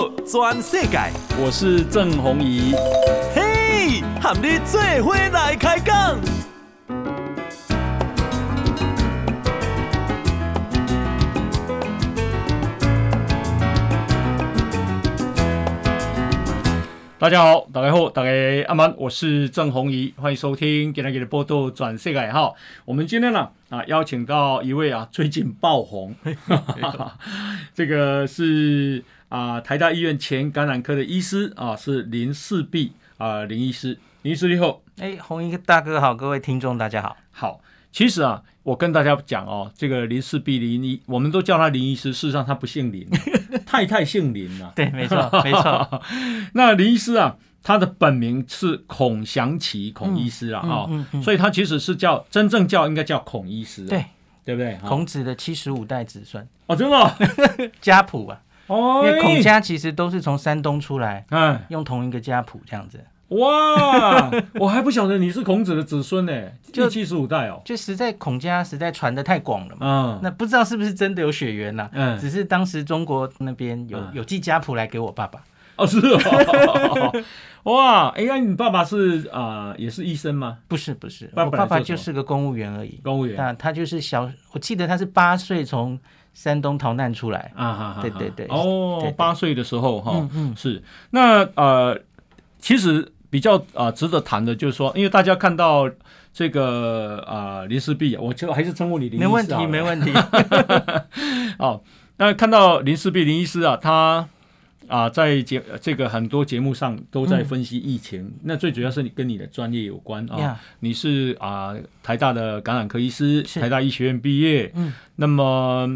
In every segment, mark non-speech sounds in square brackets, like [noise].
道全世界，我是郑弘仪。嘿，和你做伙来开讲。大家好，大家好，大家阿曼，我是郑弘仪，欢迎收听今天的报道全世界哈。我们今天呢啊邀请到一位啊最近爆红，[laughs] [laughs] 这个是啊台大医院前感染科的医师啊，是林氏璧啊林医师，林医师你好，哎，红衣大哥好，各位听众大家好，好，其实啊。我跟大家讲哦，这个林氏璧林医，我们都叫他林医师，事实上他不姓林，[laughs] 太太姓林了。对，没错，没错。[laughs] 那林医师啊，他的本名是孔祥琪孔医师啊，哈、嗯嗯嗯，所以他其实是叫真正叫应该叫孔医师，对，对不对？孔子的七十五代子孙哦，真的、哦，[laughs] 家谱啊，哦，因为孔家其实都是从山东出来，嗯，用同一个家谱这样子。哇，[laughs] 我还不晓得你是孔子的子孙呢，就七十五代哦，就实在孔家实在传的太广了嘛，嗯，那不知道是不是真的有血缘呐？嗯，只是当时中国那边有、嗯、有寄家谱来给我爸爸，哦是哦，[laughs] 哇，哎呀，你爸爸是啊、呃、也是医生吗？不是不是，我爸爸就是个公务员而已，公务员，那他就是小，我记得他是八岁从山东逃难出来啊，对对对，哦，八岁的时候哈，嗯嗯，是，那呃，其实。比较啊、呃，值得谈的就是说，因为大家看到这个啊、呃，林氏璧，我就还是称呼你林医师。没问题，没问题。哦，那看到林氏璧林医师啊，他啊在节这个很多节目上都在分析疫情，嗯、那最主要是你跟你的专业有关啊、哦。你是啊台大的感染科医师，台大医学院毕业。嗯。那么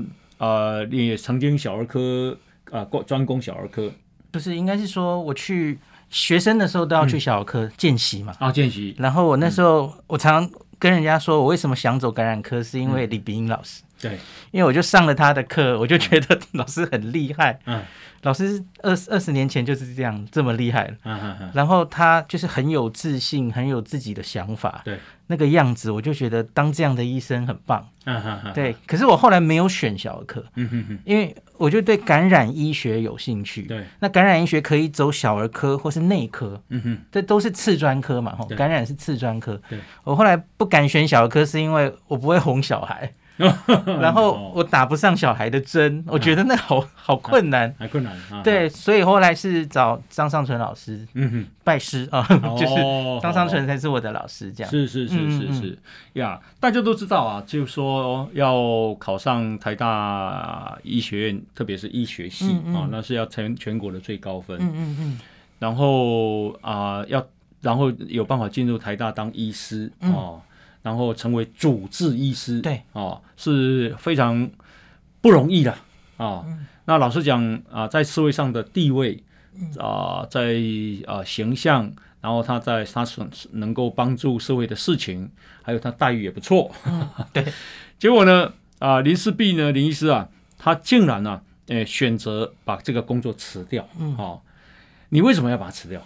呃，你也曾经小儿科啊，专攻小儿科。不是，应该是说我去。学生的时候都要去小儿科见习嘛？啊，见习。然后我那时候，我常常跟人家说，我为什么想走感染科，是因为李炳英老师。对，因为我就上了他的课，我就觉得 [laughs] 老师很厉害。嗯。老师二二十年前就是这样这么厉害了。嗯嗯嗯。然后他就是很有自信，很有自己的想法。对。那个样子，我就觉得当这样的医生很棒。嗯哼哼。对。可是我后来没有选小儿科。嗯哼哼。因为。我就对感染医学有兴趣。对，那感染医学可以走小儿科或是内科。嗯哼，这都是次专科嘛，吼，感染是次专科。对，我后来不敢选小儿科，是因为我不会哄小孩。[laughs] 然后我打不上小孩的针，我觉得那好好困难，还困难。对，所以后来是找张尚存老师，嗯哼，拜师啊，[laughs] 就是张尚存才是我的老师，这样。是是是是是呀，大家都知道啊，就是说要考上台大医学院，特别是医学系啊，那是要全全国的最高分。嗯嗯嗯。然后啊，要然后有办法进入台大当医师啊。然后成为主治医师，对，哦，是非常不容易的啊、嗯。那老实讲啊，在社会上的地位啊，在啊形象，然后他在他所能够帮助社会的事情，还有他待遇也不错。嗯、对，[laughs] 结果呢，啊林氏璧呢林医师啊，他竟然呢、啊，诶选择把这个工作辞掉。嗯，哦，你为什么要把它辞掉？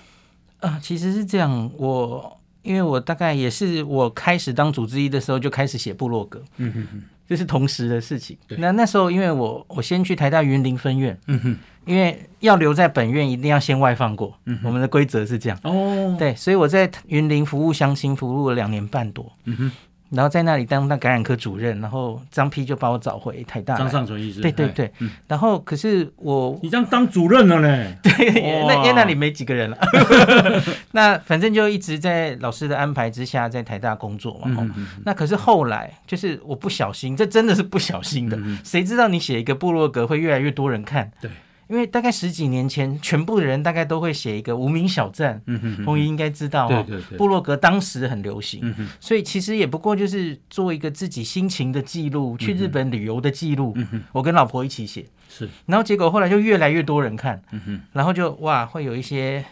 啊，其实是这样，我。因为我大概也是我开始当主治医的时候就开始写部落格，嗯哼哼，这是同时的事情。那那时候因为我我先去台大云林分院，嗯哼，因为要留在本院一定要先外放过，嗯，我们的规则是这样。哦，对，所以我在云林服务乡亲服务了两年半多，嗯哼。然后在那里当那感染科主任，然后张批就把我找回台大。张尚存医师。对对对，嗯。然后可是我，你这样当主任了呢？对，那因为那里没几个人了。那反正就一直在老师的安排之下，在台大工作嘛。嗯嗯嗯。那可是后来就是我不小心，这真的是不小心的。嗯。谁知道你写一个部落格会越来越多人看？对。因为大概十几年前，全部的人大概都会写一个无名小站，嗯哼，弘仪应该知道哦，对对对，部落格当时很流行，嗯，所以其实也不过就是做一个自己心情的记录，嗯，去日本旅游的记录，嗯，我跟老婆一起写，是，然后结果后来就越来越多人看，嗯，然后就哇，会有一些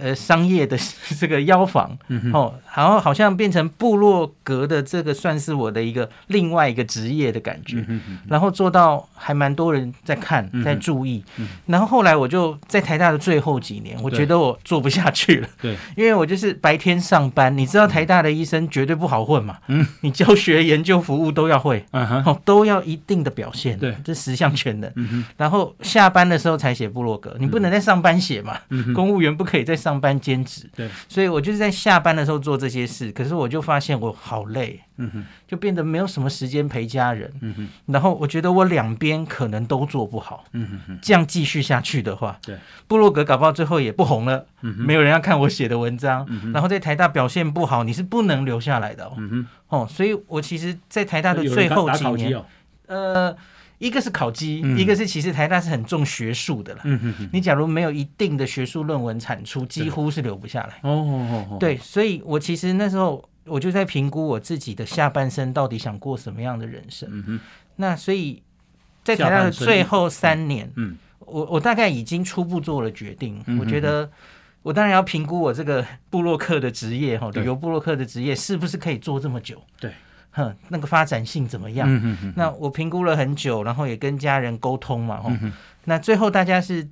呃，商业的 [laughs] 这个邀访，嗯、哦，然后好像变成部落格的这个算是我的一个另外一个职业的感觉，嗯、然后做到还蛮多人在看，在注意，嗯、然后后来我就在台大的最后几年，我觉得我做不下去了，对，[laughs] 因为我就是白天上班，你知道台大的医生绝对不好混嘛，嗯，你教学、研究、服务都要会，嗯、哦，都要一定的表现，对，这十项全能，嗯、然后下班的时候才写部落格，你不能在上班写嘛，嗯、公务员不可以在上班兼职，对，所以我就是在下班的时候做这些事。可是我就发现我好累，嗯哼，就变得没有什么时间陪家人，嗯哼。然后我觉得我两边可能都做不好，嗯哼。这样继续下去的话，对，部落格搞不好最后也不红了，嗯哼。没有人要看我写的文章，嗯哼。然后在台大表现不好，你是不能留下来的，嗯哼。哦，所以我其实，在台大的最后几年，呃。一个是考绩，嗯、一个是其实台大是很重学术的了。嗯哼哼，你假如没有一定的学术论文产出，几乎是留不下来。哦哦哦，对，所以我其实那时候我就在评估我自己的下半生到底想过什么样的人生。嗯哼，那所以在台大的最后三年，嗯，我我大概已经初步做了决定。嗯、哼哼我觉得我当然要评估我这个布洛克的职业哈，旅游布洛克的职业是不是可以做这么久？对。哼，那个发展性怎么样？嗯、哼哼，那我评估了很久，然后也跟家人沟通嘛。嗯、那最后大家是，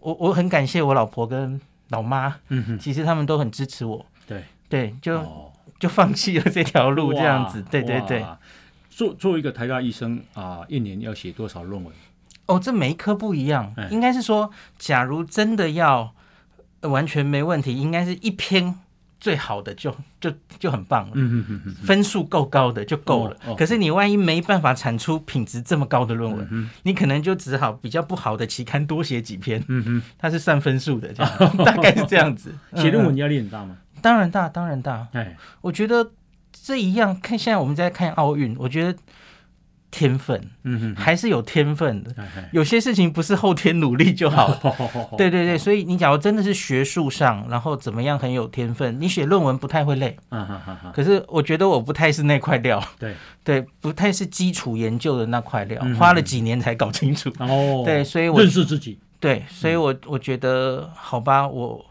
我我很感谢我老婆跟老妈。嗯哼，其实他们都很支持我。对对，就、哦、[laughs] 就放弃了这条路这样子。对对对。做作为一个台大医生啊、呃，一年要写多少论文？哦，这每一科不一样。哎、应该是说，假如真的要完全没问题，应该是一篇。最好的就就就很棒了，嗯嗯嗯，分数够高的就够了。可是你万一没办法产出品质这么高的论文，你可能就只好比较不好的期刊多写几篇。嗯嗯，它是算分数的，这样 [laughs] 大概是这样子。[laughs] 写论文压力很大吗？当然大，当然大。哎，我觉得这一样，看现在我们在看奥运，我觉得。天分，嗯哼，还是有天分的。有些事情不是后天努力就好。[laughs] 对对对，所以你假如真的是学术上，然后怎么样很有天分，你写论文不太会累。可是我觉得我不太是那块料。对对，不太是基础研究的那块料，花了几年才搞清楚。哦，[laughs] 对，所以我认识自己。对，所以我我觉得好吧，我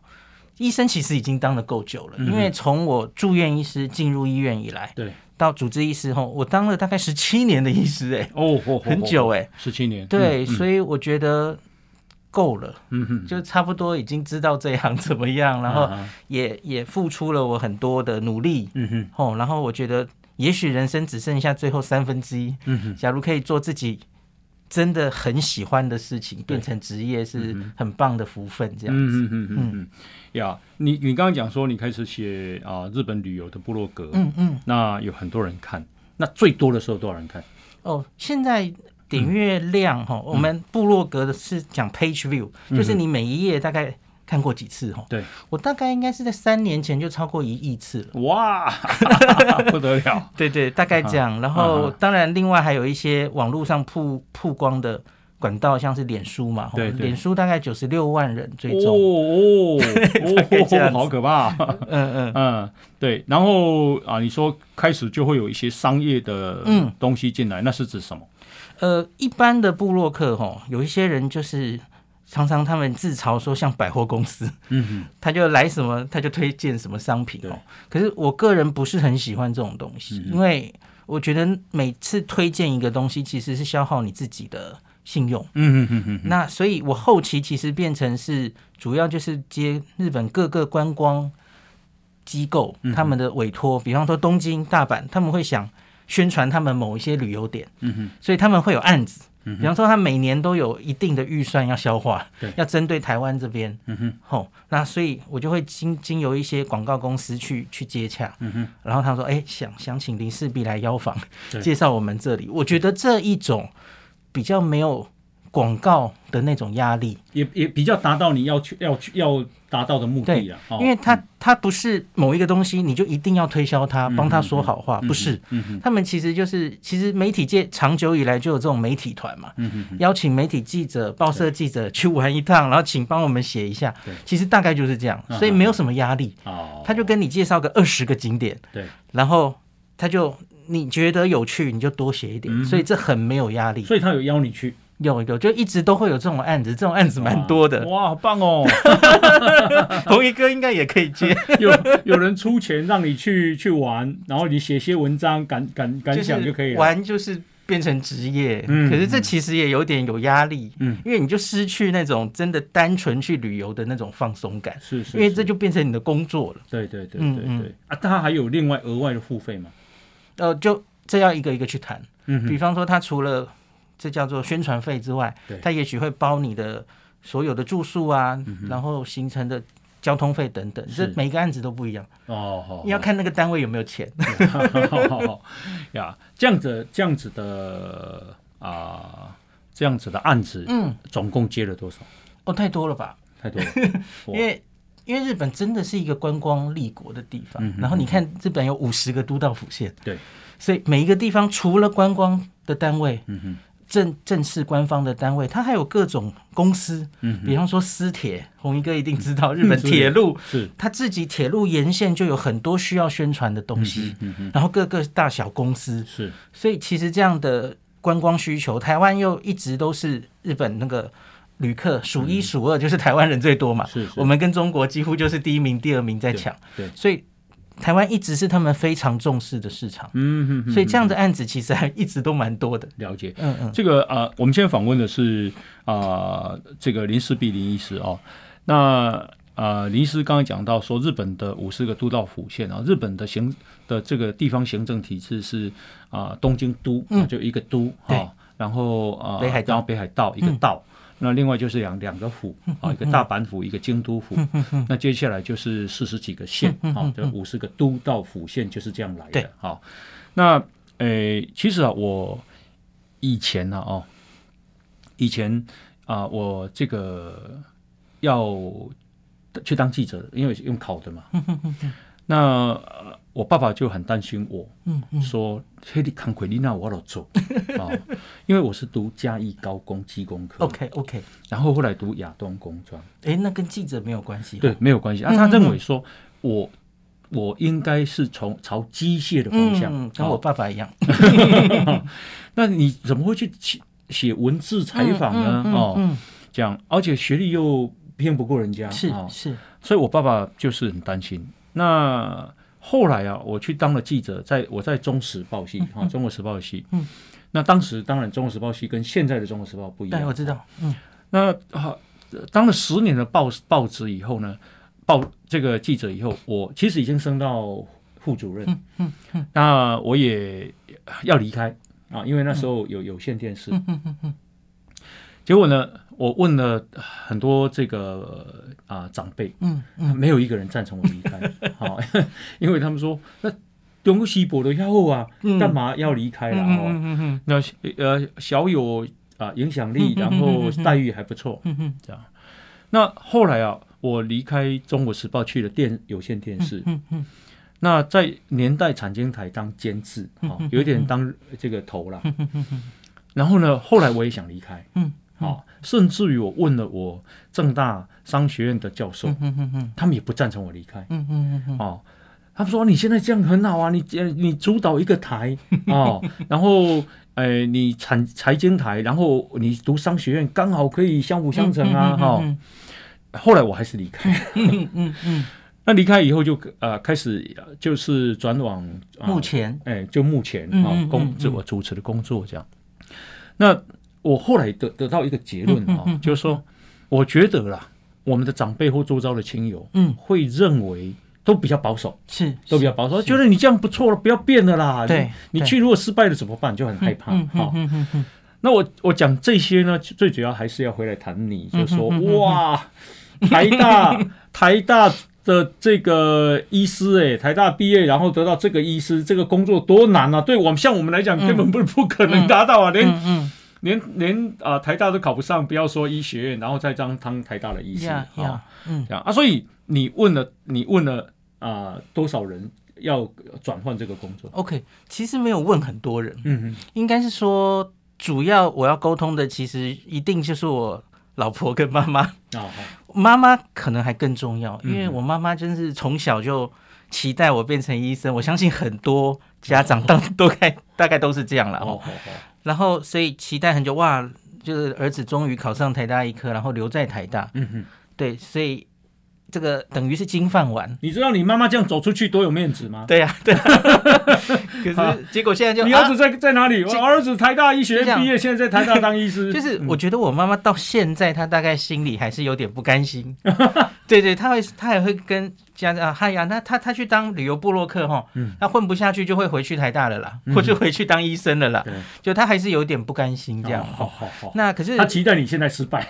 医生其实已经当的够久了，因为从我住院医师进入医院以来，对。到主治医师后，我当了大概十七年的医师，哎，哦，很久哎，十七年，对，所以我觉得够了，嗯哼，就差不多已经知道这一行怎么样，然后也也付出了我很多的努力，嗯哼，哦，然后我觉得也许人生只剩下最后三分之一，嗯哼，假如可以做自己真的很喜欢的事情，变成职业是很棒的福分，这样子，嗯嗯嗯。呀，你你刚刚讲说你开始写啊日本旅游的部落格，嗯嗯，那有很多人看，那最多的时候多少人看？哦，现在点阅量哈，我们部落格的是讲 page view，就是你每一页大概看过几次哈？对，我大概应该是在三年前就超过一亿次了。哇，[laughs] 不得了！对对，大概这样。然后当然另外还有一些网络上曝曝光的。管道像是脸书嘛，对，脸书大概九十六万人追踪，哦哦，[laughs] 好可怕，[laughs] 嗯嗯嗯，对。然后啊，你说开始就会有一些商业的东西进来，那是指什么？呃，一般的部落客哈，有一些人就是常常他们自嘲说像百货公司，嗯哼，[laughs] 他就来什么他就推荐什么商品哦。可是我个人不是很喜欢这种东西，因为我觉得每次推荐一个东西其实是消耗你自己的。信用，嗯嗯嗯嗯，那所以，我后期其实变成是主要就是接日本各个观光机构他们的委托，比方说东京、大阪，他们会想宣传他们某一些旅游点，嗯哼，所以他们会有案子，比方说他每年都有一定的预算要消化，对，要针对台湾这边，嗯哼，吼，那所以我就会经经由一些广告公司去去接洽，然后他说，哎，想想请林世璧来邀访，介绍我们这里，我觉得这一种。比较没有广告的那种压力，也也比较达到你要去要去要达到的目的啊。因为他他不是某一个东西，你就一定要推销它，帮他说好话，不是。他们其实就是，其实媒体界长久以来就有这种媒体团嘛，邀请媒体记者、报社记者去玩一趟，然后请帮我们写一下。其实大概就是这样，所以没有什么压力。哦他就跟你介绍个二十个景点，对，然后他就。你觉得有趣，你就多写一点，所以这很没有压力。所以他有邀你去？有有，就一直都会有这种案子，这种案子蛮多的。哇，好棒哦！[laughs] 红衣哥应该也可以接，[laughs] 有有人出钱让你去去玩，然后你写些文章感感感想就可以了。玩就是变成职业，嗯，可是这其实也有点有压力，嗯，因为你就失去那种真的单纯去旅游的那种放松感，是是，因为这就变成你的工作了。对对对对对啊，他还有另外额外的付费吗？呃，就这要一个一个去谈，嗯，比方说他除了。这叫做宣传费之外，他也许会包你的所有的住宿啊，嗯、然后形成的交通费等等。这每个案子都不一样哦，你要看那个单位有没有钱。[laughs] 呀，这样子这样子的啊、呃，这样子的案子，嗯，总共接了多少？哦，太多了吧？太多了，[laughs] 因为因为日本真的是一个观光立国的地方，嗯、然后你看日本有五十个都道府县，对，所以每一个地方除了观光的单位，嗯哼。正正式官方的单位，它还有各种公司，嗯，比方说私铁，红衣哥一定知道，日本铁路是。它自己铁路沿线就有很多需要宣传的东西，嗯嗯，然后各个大小公司是，所以其实这样的观光需求，台湾又一直都是日本那个旅客数一数二，就是台湾人最多嘛，是，我们跟中国几乎就是第一名、第二名在抢，对，所以。台湾一直是他们非常重视的市场，嗯哼，哼，所以这样的案子其实还一直都蛮多的。了解，嗯嗯，这个啊、呃，我们现在访问的是啊、呃，这个林氏璧林医师哦。那啊、呃，林医师刚刚讲到说，日本的五十个都道府县啊，日本的行的这个地方行政体制是啊、呃，东京都，嗯，就一个都啊、嗯哦，然后啊，北海道，北海道一个道。嗯那另外就是两两个府 [laughs] 啊，一个大阪府，一个京都府。[laughs] 那接下来就是四十几个县 [laughs] 啊，这五十个都道府县就是这样来的。好，那诶、欸，其实啊，我以前呢，哦，以前啊，我这个要去当记者，因为用考的嘛。那我爸爸就很担心我，嗯嗯，说嘿，你看奎丽娜，我要做？啊，[laughs] 因为我是读嘉义高工机工科，OK OK，然后后来读亚东工专，哎，那跟记者没有关系，对，没有关系。啊，他认为说我我应该是从朝机械的方向，跟我爸爸一样。[laughs] 那你怎么会去写写文字采访呢？哦，这样，而且学历又骗不过人家，是是，所以我爸爸就是很担心。那后来啊，我去当了记者，在我在中时报系啊，中国时报系。嗯，那当时当然中国时报系跟现在的中国时报不一样。对，我知道。嗯，那好，当了十年的报报纸以后呢，报这个记者以后，我其实已经升到副主任。嗯嗯嗯。那我也要离开啊，因为那时候有有线电视。嗯嗯嗯嗯。结果呢，我问了很多这个啊、呃、长辈，嗯，嗯，没有一个人赞成我离开，[laughs] 好，因为他们说那东西博的要啊，干嘛要离开了？哦、嗯嗯嗯，那呃小有啊、呃、影响力，然后待遇还不错，嗯嗯，这样。那后来啊，我离开中国时报去了电有线电视，嗯嗯，那在年代产经台当监制，啊，有一点当这个头了，嗯嗯嗯，然后呢，后来我也想离开，嗯。啊，甚至于我问了我正大商学院的教授，他们也不赞成我离开。嗯嗯嗯哦，他们说你现在这样很好啊，你你主导一个台哦，[laughs] 然后呃你产财经台，然后你读商学院刚好可以相辅相成啊。哈，后来我还是离开。[laughs] 嗯嗯嗯，那离开以后就呃开始就是转往目前，哎，就目前啊工自我主持的工作这样。那。我后来得得到一个结论啊，嗯嗯、就是说，我觉得啦，我们的长辈或周遭的亲友，嗯，会认为都比较保守，是都比较保守，觉得你这样不错了，不要变了啦。对，你去如果失败了怎么办？就很害怕。好，那我我讲这些呢，最主要还是要回来谈你，就是说哇，台大 [laughs] 台大的这个医师，哎，台大毕业然后得到这个医师这个工作多难啊！对我们像我们来讲，根本不不可能达到啊，连。连连啊、呃、台大都考不上，不要说医学院，然后再当当台大的医生啊，嗯，这样啊，所以你问了，你问了啊、呃、多少人要转换这个工作？OK，其实没有问很多人，嗯嗯，应该是说主要我要沟通的，其实一定就是我老婆跟妈妈啊，妈妈可能还更重要，因为我妈妈真是从小就期待我变成医生，我相信很多家长当 [laughs] 都该大概都是这样了哦。然后，所以期待很久哇！就是儿子终于考上台大医科，然后留在台大。嗯哼，对，所以。这个等于是金饭碗，你知道你妈妈这样走出去多有面子吗？对呀、啊，[laughs] 对、啊。可是结果现在就你儿子在在哪里？我儿子台大医学院毕业，现在在台大当医师。[laughs] 就是我觉得我妈妈到现在，她大概心里还是有点不甘心。[laughs] 对对，她会，她也会跟。这样啊，嗨呀，那他他去当旅游部落客哈，嗯，他混不下去就会回去台大了啦，嗯、或者回去当医生了啦。对，就他还是有点不甘心这样。好好好。那可是他期待你现在失败。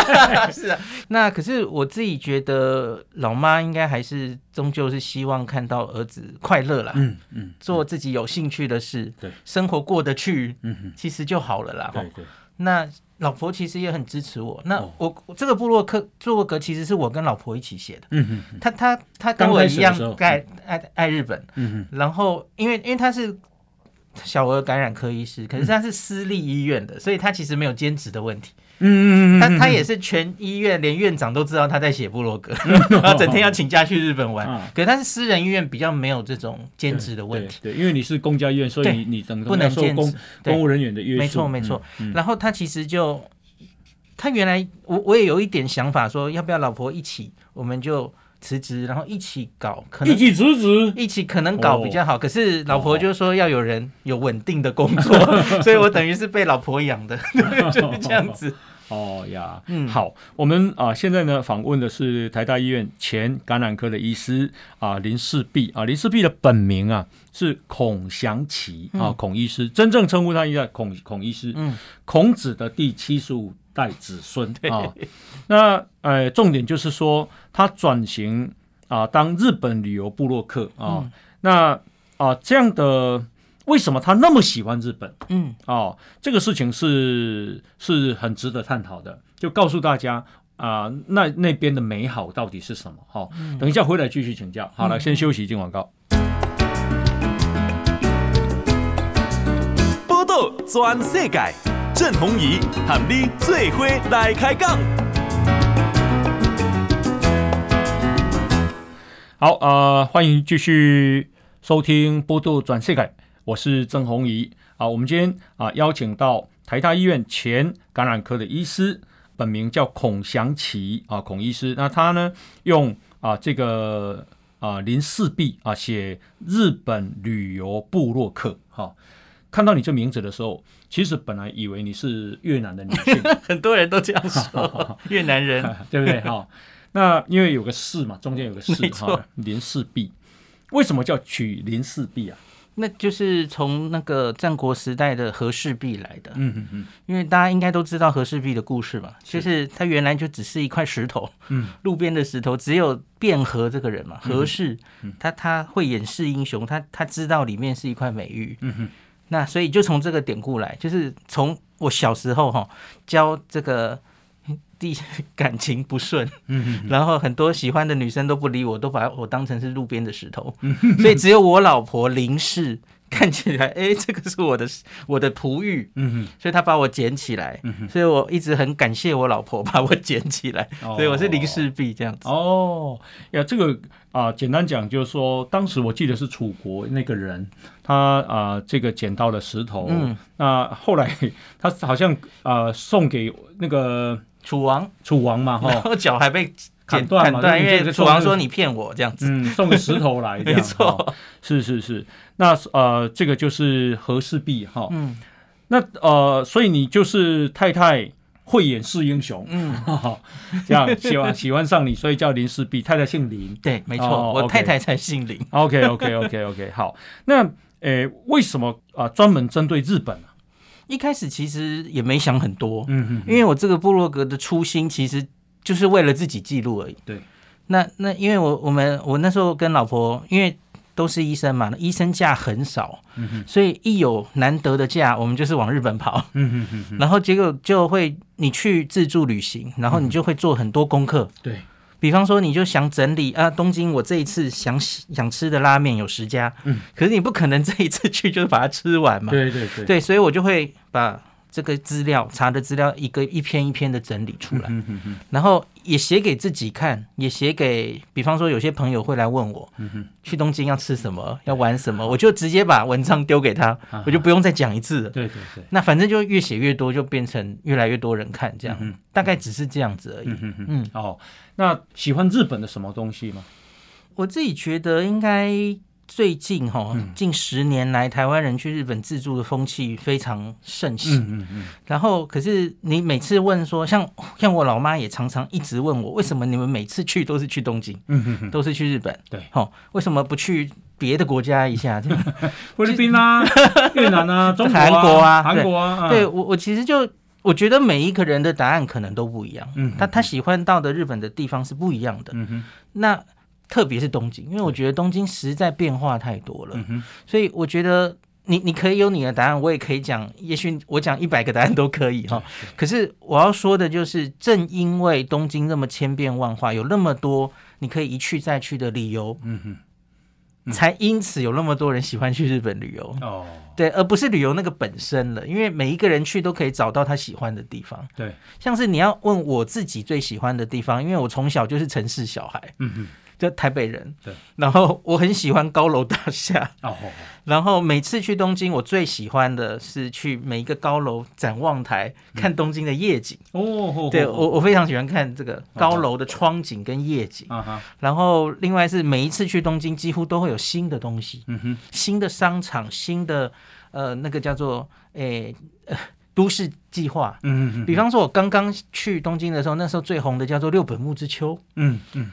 [laughs] 是啊，那可是我自己觉得，老妈应该还是终究是希望看到儿子快乐啦。嗯嗯，做自己有兴趣的事，对，生活过得去，嗯其实就好了啦。对对。那。老婆其实也很支持我。那我这个部落客部落格其实是我跟老婆一起写的。嗯哼哼。他他他跟我一样爱爱爱日本。嗯哼。然后因为因为他是小儿感染科医师，可是他是私立医院的，所以他其实没有兼职的问题。嗯嗯嗯，他他也是全医院连院长都知道他在写部落格，然后整天要请假去日本玩。可是他是私人医院，比较没有这种兼职的问题。对，因为你是公家医院，所以你你等不能受公。公务人员的约束。没错没错。然后他其实就，他原来我我也有一点想法，说要不要老婆一起，我们就辞职，然后一起搞，可能一起辞职，一起可能搞比较好。可是老婆就说要有人有稳定的工作，[laughs] 所以我等于是被老婆养的，[laughs] 就是这样子。哦呀，嗯，好，我们啊现在呢访问的是台大医院前感染科的医师啊林世璧啊林世璧的本名啊是孔祥奇啊孔医师，真正称呼他一下孔孔医师，嗯，孔子的第七十五代子孙啊。那呃重点就是说他转型啊当日本旅游部落客啊，那啊这样的。为什么他那么喜欢日本？嗯，哦，这个事情是是很值得探讨的。就告诉大家啊、呃，那那边的美好到底是什么？哈、哦，嗯、等一下回来继续请教。好了，先休息，进广告。报道全世界，郑弘仪和你最伙来开讲。好，呃，欢迎继续收听《报道全世界》。我是郑弘仪啊，我们今天啊邀请到台大医院前感染科的医师，本名叫孔祥琦啊，孔医师。那他呢用啊这个啊林氏璧啊写日本旅游部落客哈、看到你这名字的时候，其实本来以为你是越南的女性，[laughs] 很多人都这样说，[laughs] 越南人。对不对？哈？那因为有个氏嘛，中间有个氏哈林氏璧，为什么叫取林氏璧啊？那就是从那个战国时代的和氏璧来的，嗯嗯嗯，因为大家应该都知道和氏璧的故事嘛，就是它原来就只是一块石头，嗯，路边的石头，只有卞和这个人嘛，和氏，他他会掩饰英雄，他他知道里面是一块美玉，嗯哼，那所以就从这个典故来，就是从我小时候哈教这个。地感情不顺，然后很多喜欢的女生都不理我，都把我当成是路边的石头，[laughs] 所以只有我老婆林氏看起来，哎，这个是我的我的璞玉，嗯哼，所以他把我捡起来，嗯哼，所以我一直很感谢我老婆把我捡起来，哦、所以我是林氏璧这样子。哦，呀，这个啊、呃，简单讲就是说，当时我记得是楚国那个人，他啊、呃，这个捡到了石头，嗯，那后来他好像啊、呃，送给那个。楚王，楚王嘛，哈，脚还被剪断嘛，对，因为楚王说你骗我这样子，嗯，送个石头来，没错，[laughs] 是是是，那呃，这个就是和氏璧哈，嗯，那呃，所以你就是太太慧眼识英雄，嗯，[laughs] 这样喜欢喜欢上你，所以叫林氏璧，太太姓林，对，没错，我太太才姓林，[laughs] OK OK OK OK，好，那呃，为什么啊专门针对日本呢？一开始其实也没想很多，嗯嗯，因为我这个部落格的初心其实就是为了自己记录而已。对，那那因为我我们我那时候跟老婆，因为都是医生嘛，医生假很少，嗯哼，所以一有难得的假，我们就是往日本跑，嗯哼哼，然后结果就会你去自助旅行，然后你就会做很多功课，对。比方说，你就想整理啊，东京我这一次想想吃的拉面有十家，嗯，可是你不可能这一次去就把它吃完嘛，对对对，对，所以我就会把这个资料查的资料一个一篇一篇的整理出来，然后也写给自己看，也写给，比方说有些朋友会来问我，去东京要吃什么，要玩什么，我就直接把文章丢给他，我就不用再讲一次了。对对对，那反正就越写越多，就变成越来越多人看，这样，大概只是这样子而已。嗯，哦，那喜欢日本的什么东西吗？我自己觉得应该。最近哈，近十年来，台湾人去日本自助的风气非常盛行。嗯嗯嗯。然后，可是你每次问说，像像我老妈也常常一直问我，为什么你们每次去都是去东京？嗯嗯都是去日本。对。好，为什么不去别的国家一下？[laughs] 菲律宾啊，越南啊，[laughs] 中国、韩国啊，韩国啊。对我，我其实就我觉得每一个人的答案可能都不一样。嗯。他他喜欢到的日本的地方是不一样的。嗯哼。那。特别是东京，因为我觉得东京实在变化太多了，嗯、所以我觉得你你可以有你的答案，我也可以讲，也许我讲一百个答案都可以哈。可是我要说的就是，正因为东京那么千变万化，有那么多你可以一去再去的理由，嗯嗯、才因此有那么多人喜欢去日本旅游哦。对，而不是旅游那个本身了，因为每一个人去都可以找到他喜欢的地方。对，像是你要问我自己最喜欢的地方，因为我从小就是城市小孩。嗯哼。就台北人，对，然后我很喜欢高楼大厦，哦，[laughs] 然后每次去东京，我最喜欢的是去每一个高楼展望台看东京的夜景，哦，对我我非常喜欢看这个高楼的窗景跟夜景，然后另外是每一次去东京，几乎都会有新的东西，嗯哼，新的商场，新的呃那个叫做诶 [laughs] 都市计划，嗯嗯，比方说我刚刚去东京的时候，那时候最红的叫做六本木之丘，嗯嗯。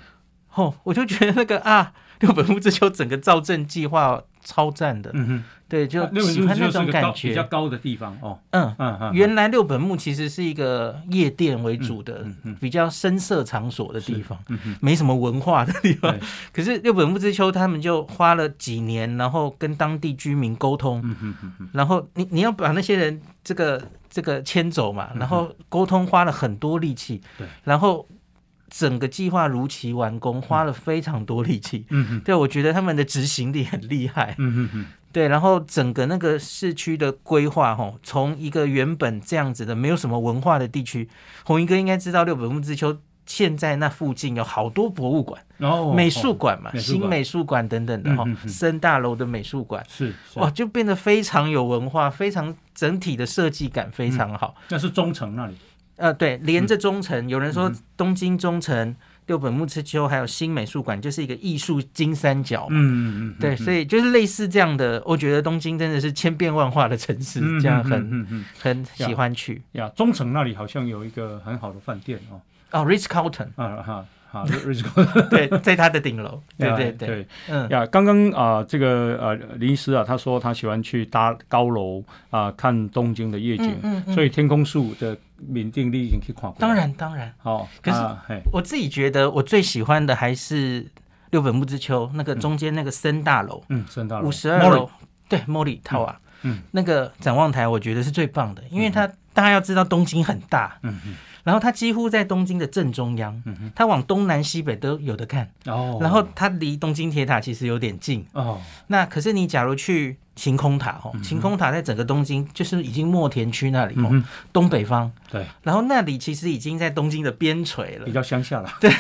哦，我就觉得那个啊，六本木之丘整个造镇计划超赞的，嗯哼，对，就喜欢那种感觉，比较高的地方哦，嗯嗯嗯，原来六本木其实是一个夜店为主的，比较深色场所的地方，没什么文化的地方。可是六本木之丘他们就花了几年，然后跟当地居民沟通，然后你你要把那些人这个这个迁走嘛，然后沟通花了很多力气，对，然后。整个计划如期完工，花了非常多力气。嗯哼，对，我觉得他们的执行力很厉害。嗯哼哼，对，然后整个那个市区的规划，哈，从一个原本这样子的没有什么文化的地区，红衣哥应该知道六本木之丘现在那附近有好多博物馆，哦，美术馆嘛，新美术馆等等的哈，森大楼的美术馆是哇，就变得非常有文化，非常整体的设计感非常好。那是中城那里。呃，对，连着中城，嗯、有人说东京中城、嗯、六本木之丘还有新美术馆就是一个艺术金三角。嗯嗯嗯，对，所以就是类似这样的，我觉得东京真的是千变万化的城市，嗯、这样很、很喜欢去。呀。中城那里好像有一个很好的饭店哦，哦，Ritz Carlton，啊哈。好，Ritz Carlton，对，在他的顶楼。对对对，对嗯呀，刚刚啊，这个呃林医师啊，他说他喜欢去搭高楼啊，看东京的夜景，嗯嗯、所以天空树的。缅定力已经去看过，当然当然好。可是我自己觉得，我最喜欢的还是六本木之丘那个中间那个森大楼，嗯，森大楼五十二楼，对，Mori Tower，嗯，那个展望台我觉得是最棒的，因为它大家要知道东京很大，嗯嗯。然后它几乎在东京的正中央，它往东南西北都有的看。哦，然后它离东京铁塔其实有点近。哦，那可是你假如去晴空塔，哦，晴空塔在整个东京就是已经墨田区那里，哦，东北方。对，然后那里其实已经在东京的边陲了，比较乡下了。[laughs] 对，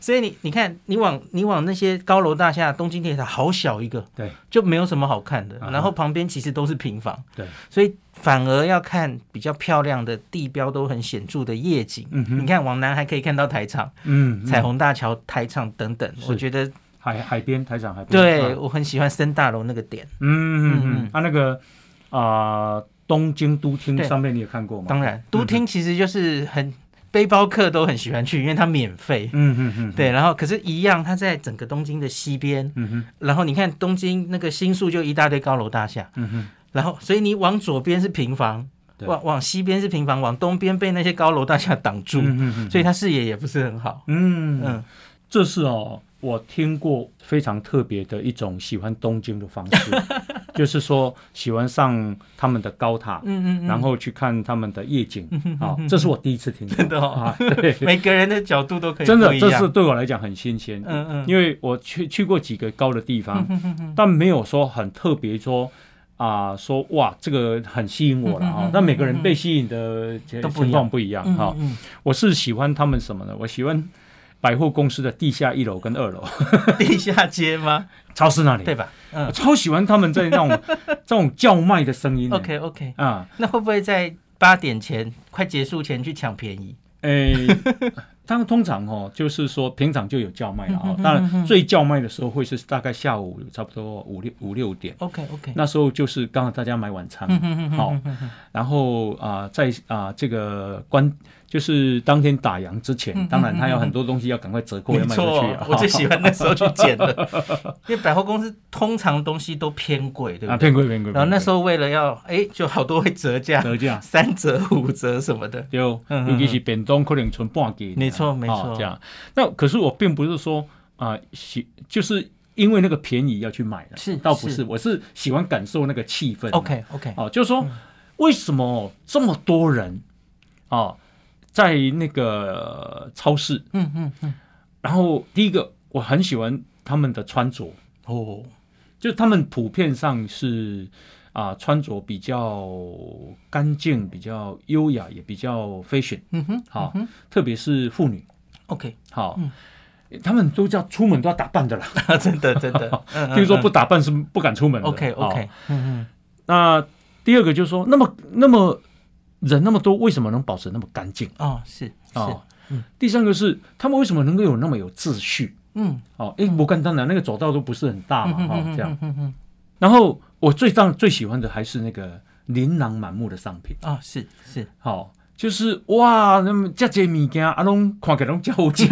所以你你看，你往你往那些高楼大厦，东京铁塔好小一个，对，就没有什么好看的。然后旁边其实都是平房，对，所以。反而要看比较漂亮的地标都很显著的夜景。你看往南还可以看到台场，嗯，彩虹大桥、台场等等。我觉得海海边台场海边。对，我很喜欢森大楼那个点。嗯嗯嗯。啊，那个啊，东京都厅上面你也看过吗？当然，都厅其实就是很背包客都很喜欢去，因为它免费。嗯嗯嗯。对，然后可是，一样，它在整个东京的西边。嗯哼。然后你看东京那个新宿就一大堆高楼大厦。嗯哼。然后，所以你往左边是平房，往往西边是平房，往东边被那些高楼大厦挡住，嗯嗯嗯、所以它视野也不是很好。嗯嗯，嗯这是哦，我听过非常特别的一种喜欢东京的方式，[laughs] 就是说喜欢上他们的高塔，嗯嗯嗯、然后去看他们的夜景。好、嗯哦，这是我第一次听到，真的哦，啊、[laughs] 对，每个人的角度都可以，真的，这是对我来讲很新鲜。嗯嗯，因为我去去过几个高的地方，但没有说很特别说。啊，说哇，这个很吸引我了啊。但每个人被吸引的情况不一样哈。我是喜欢他们什么呢？我喜欢百货公司的地下一楼跟二楼，[laughs] 地下街吗？超市那里对吧？嗯，我超喜欢他们在那种 [laughs] 这种叫卖的声音。OK OK 啊，那会不会在八点前快结束前去抢便宜？哎。他们，通常哦，就是说平常就有叫卖了啊。当然，最叫卖的时候会是大概下午差不多五六五六点。OK OK，那时候就是刚好大家买晚餐，好，然后啊，在啊这个关。就是当天打烊之前，当然他有很多东西要赶快折扣要卖出去。我最喜欢那时候去捡的，[laughs] 因为百货公司通常东西都偏贵，对不对？啊，偏贵偏贵。然后那时候为了要哎，就好多会折价，折价三折五折什么的。有，尤其是便当可能存半给。没错没错，这样。那可是我并不是说啊喜，就是因为那个便宜要去买的，是倒不是，我是喜欢感受那个气氛。OK OK，哦，就是说为什么这么多人啊？在那个超市，嗯嗯嗯，然后第一个我很喜欢他们的穿着。哦，就他们普遍上是啊穿着比较干净、比较优雅，也比较 fashion，嗯哼，好，特别是妇女，OK，好，他们都叫出门都要打扮的啦，真 [laughs] 的真的，听 [laughs] 说不打扮是不敢出门的，OK OK，嗯嗯，那第二个就是说，那么那么。人那么多，为什么能保持那么干净？哦，是哦，嗯。第三个是他们为什么能够有那么有秩序？嗯，哦，哎，不简单的，那个走道都不是很大嘛，哈，这样。然后我最当最喜欢的还是那个琳琅满目的商品啊，是是，好。就是哇，那么这些物件啊，拢看起来拢叫好价，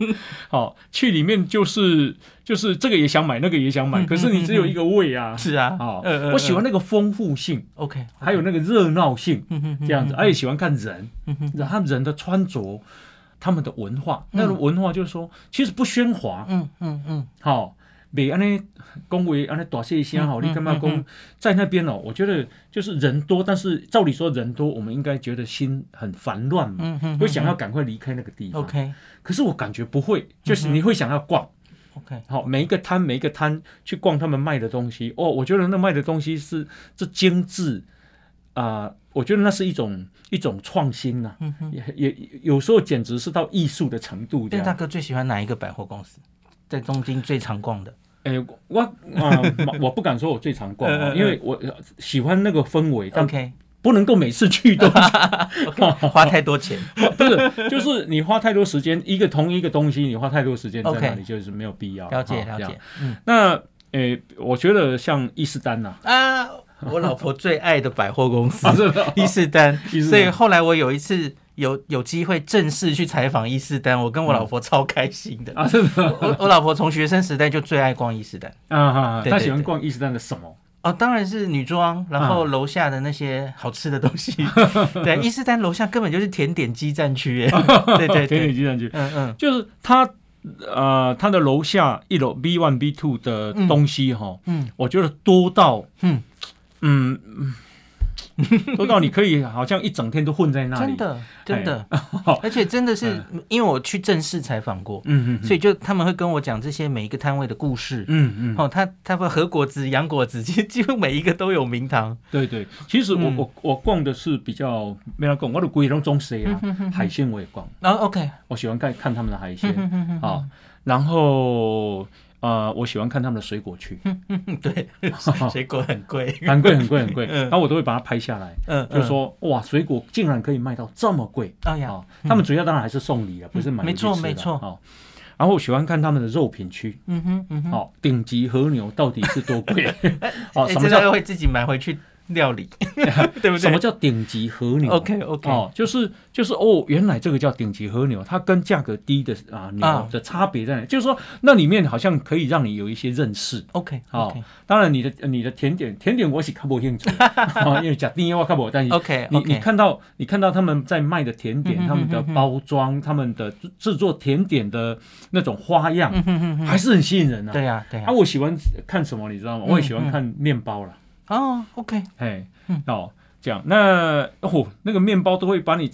[laughs] 好去里面就是就是这个也想买，那个也想买，可是你只有一个胃啊，是啊，好，我喜欢那个丰富性，OK，还有那个热闹性，这样子，而且喜欢看人，然后人的穿着，他们的文化，那种文化就是说，其实不喧哗，嗯嗯嗯，好。别安尼恭维安尼大谢一声好，你干嘛讲在那边哦？我觉得就是人多，但是照理说人多，我们应该觉得心很烦乱嘛，会想要赶快离开那个地方。OK，可是我感觉不会，就是你会想要逛。OK，好，每一个摊每一个摊去逛他们卖的东西哦，我觉得那卖的东西是这精致啊，我觉得那是一种一种创新呐，也也有时候简直是到艺术的程度。卞大哥最喜欢哪一个百货公司？在东京最常逛的，哎、欸，我啊、呃，我不敢说我最常逛啊，[laughs] 因为我喜欢那个氛围。OK，不能够每次去都 [laughs] [laughs] 花太多钱，不是，就是你花太多时间，一个同一个东西，你花太多时间在那里，就是没有必要。了解了解，嗯，那诶、欸，我觉得像伊斯丹呐，啊，我老婆最爱的百货公司，伊斯丹，所以后来我有一次。有有机会正式去采访伊势丹，我跟我老婆超开心的。啊！我我老婆从学生时代就最爱逛伊势丹。啊哈，她喜欢逛伊势丹的什么？哦，当然是女装，然后楼下的那些好吃的东西。[laughs] 对，伊势丹楼下根本就是甜点基站区，[laughs] 对对，甜点基站区，嗯嗯，就是它呃，它的楼下一楼 B one B two 的东西哈，嗯，我觉得多到嗯。嗯。[laughs] 多到你可以好像一整天都混在那里，真的真的，[laughs] 而且真的是因为我去正式采访过，嗯。嗯，所以就他们会跟我讲这些每一个摊位的故事，嗯嗯，哦，他他会和果子、洋果子，[laughs] 其实几乎每一个都有名堂。对对，其实我我我逛的是比较没有逛，我的贵龙中西啊，海鲜我也逛。然后 OK，我喜欢看看他们的海鲜。啊，然后。啊、呃，我喜欢看他们的水果区，[laughs] 对，[laughs] 水果很贵，很贵，很贵，很贵。然后我都会把它拍下来，嗯，就说哇，水果竟然可以卖到这么贵，哎呀，他们主要当然还是送礼啊，不是买没错，没错。然后我喜欢看他们的肉品区，嗯哼，嗯哼，哦，顶级和牛到底是多贵？[laughs] 哦，什么叫会自己买回去？料理，[laughs] 对不对？什么叫顶级和牛？OK OK，哦，就是就是哦，原来这个叫顶级和牛，它跟价格低的啊牛的差别在哪？就是说那里面好像可以让你有一些认识。OK，好，当然你的你的甜点甜点我是看不清楚，[laughs] 因为讲第一话看不，但是 OK，你你看到你看到他们在卖的甜点，他们的包装，他们的制作甜点的那种花样，还是很吸引人啊。对呀，对呀。啊，我喜欢看什么，你知道吗？我也喜欢看面包了。哦，OK，哎，哦，这样，那哦，那个面包都会把你